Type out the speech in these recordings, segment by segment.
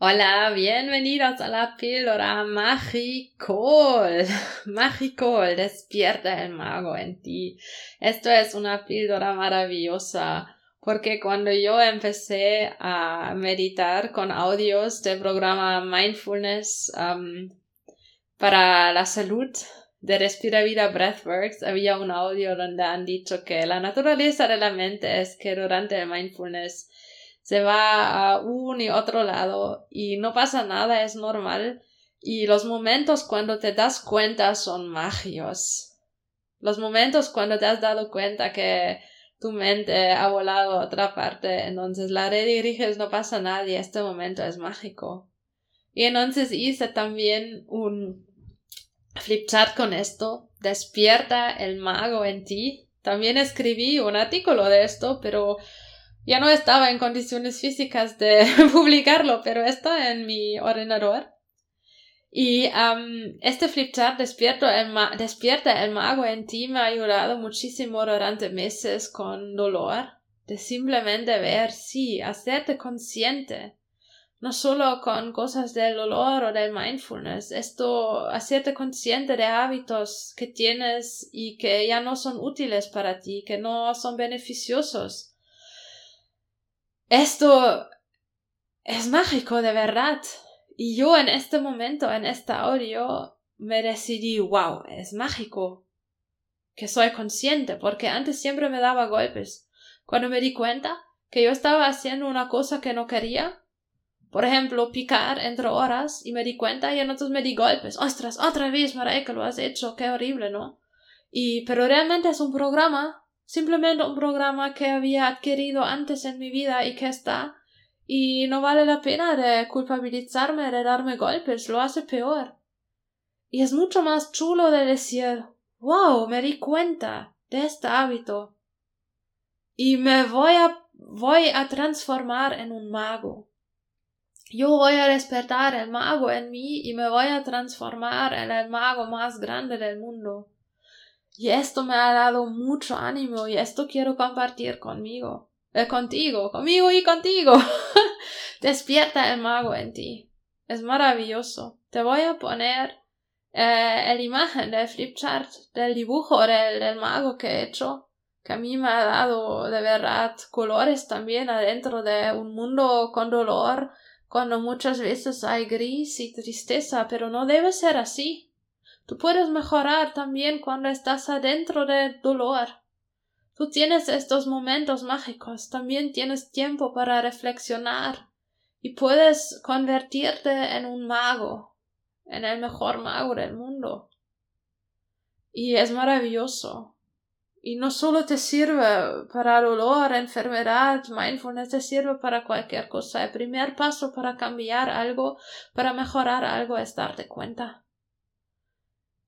Hola, bienvenidos a la píldora Magicol. Magicol, despierta el mago en ti. Esto es una píldora maravillosa porque cuando yo empecé a meditar con audios del programa Mindfulness um, para la salud de Respira Vida Breathworks, había un audio donde han dicho que la naturaleza de la mente es que durante el mindfulness se va a un y otro lado y no pasa nada, es normal. Y los momentos cuando te das cuenta son magios. Los momentos cuando te has dado cuenta que tu mente ha volado a otra parte, entonces la rediriges, no pasa nada y este momento es mágico. Y entonces hice también un flipchart con esto, despierta el mago en ti. También escribí un artículo de esto, pero ya no estaba en condiciones físicas de publicarlo, pero está en mi ordenador. Y um, este flipchart despierta el, despierta el mago en ti me ha ayudado muchísimo durante meses con dolor, de simplemente ver, sí, hacerte consciente, no solo con cosas del dolor o del mindfulness, esto, hacerte consciente de hábitos que tienes y que ya no son útiles para ti, que no son beneficiosos esto es mágico de verdad. Y yo en este momento, en este audio, me decidí, wow, es mágico. Que soy consciente, porque antes siempre me daba golpes. Cuando me di cuenta que yo estaba haciendo una cosa que no quería, por ejemplo, picar entre horas, y me di cuenta y entonces me di golpes. Ostras, otra vez, que lo has hecho, qué horrible, ¿no? Y, pero realmente es un programa simplemente un programa que había adquirido antes en mi vida y que está y no vale la pena de culpabilizarme de darme golpes, lo hace peor. Y es mucho más chulo de decir wow, me di cuenta de este hábito y me voy a voy a transformar en un mago. Yo voy a despertar el mago en mí y me voy a transformar en el mago más grande del mundo. Y esto me ha dado mucho ánimo y esto quiero compartir conmigo, eh, contigo, conmigo y contigo. Despierta el mago en ti. Es maravilloso. Te voy a poner eh, la imagen del flipchart, del dibujo del, del mago que he hecho, que a mí me ha dado de verdad colores también adentro de un mundo con dolor, cuando muchas veces hay gris y tristeza, pero no debe ser así. Tú puedes mejorar también cuando estás adentro del dolor. Tú tienes estos momentos mágicos, también tienes tiempo para reflexionar y puedes convertirte en un mago, en el mejor mago del mundo. Y es maravilloso. Y no solo te sirve para dolor, enfermedad, mindfulness, te sirve para cualquier cosa. El primer paso para cambiar algo, para mejorar algo, es darte cuenta.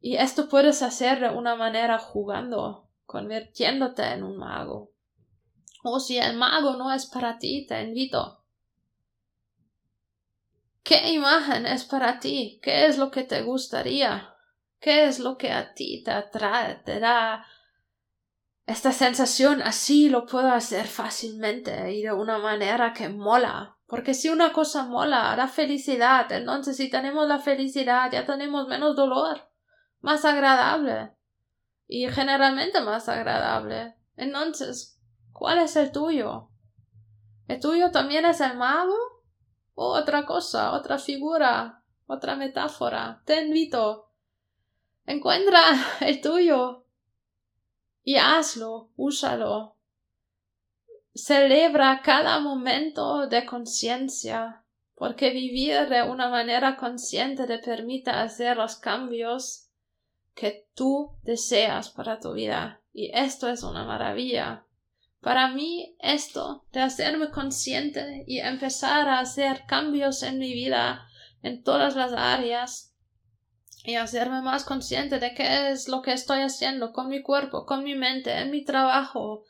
Y esto puedes hacer de una manera jugando, convirtiéndote en un mago. O si el mago no es para ti, te invito. ¿Qué imagen es para ti? ¿Qué es lo que te gustaría? ¿Qué es lo que a ti te atrae, te da esta sensación? Así lo puedo hacer fácilmente y de una manera que mola. Porque si una cosa mola, da felicidad, entonces si tenemos la felicidad ya tenemos menos dolor más agradable y generalmente más agradable. Entonces, ¿cuál es el tuyo? ¿El tuyo también es el mago? ¿O otra cosa, otra figura, otra metáfora? Te invito. Encuentra el tuyo y hazlo, úsalo. Celebra cada momento de conciencia, porque vivir de una manera consciente te permite hacer los cambios que tú deseas para tu vida. Y esto es una maravilla. Para mí, esto de hacerme consciente y empezar a hacer cambios en mi vida en todas las áreas y hacerme más consciente de qué es lo que estoy haciendo con mi cuerpo, con mi mente, en mi trabajo,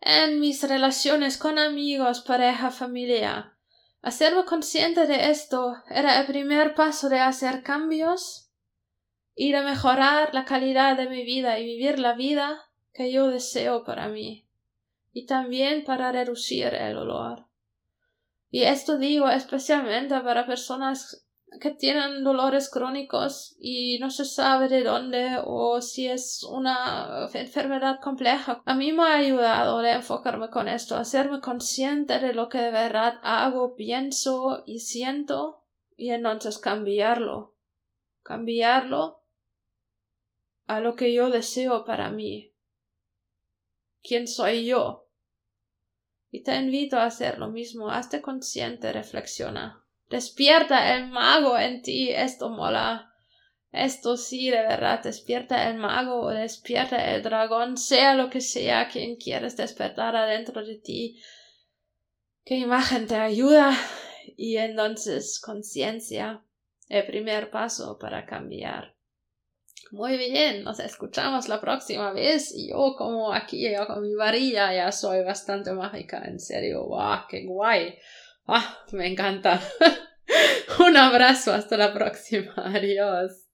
en mis relaciones con amigos, pareja, familia. Hacerme consciente de esto era el primer paso de hacer cambios ir a mejorar la calidad de mi vida y vivir la vida que yo deseo para mí y también para reducir el dolor. Y esto digo especialmente para personas que tienen dolores crónicos y no se sabe de dónde o si es una enfermedad compleja. A mí me ha ayudado a enfocarme con esto, hacerme consciente de lo que de verdad hago, pienso y siento y entonces cambiarlo. Cambiarlo a lo que yo deseo para mí. ¿Quién soy yo? Y te invito a hacer lo mismo. Hazte consciente, reflexiona. Despierta el mago en ti. Esto mola. Esto sí, de verdad, despierta el mago o despierta el dragón, sea lo que sea quien quieres despertar adentro de ti. ¿Qué imagen te ayuda? Y entonces conciencia, el primer paso para cambiar. Muy bien, nos escuchamos la próxima vez. Yo como aquí, yo con mi varilla, ya soy bastante mágica, en serio. ¡Wow! ¡Qué guay! ¡Ah! Me encanta. Un abrazo, hasta la próxima. Adiós.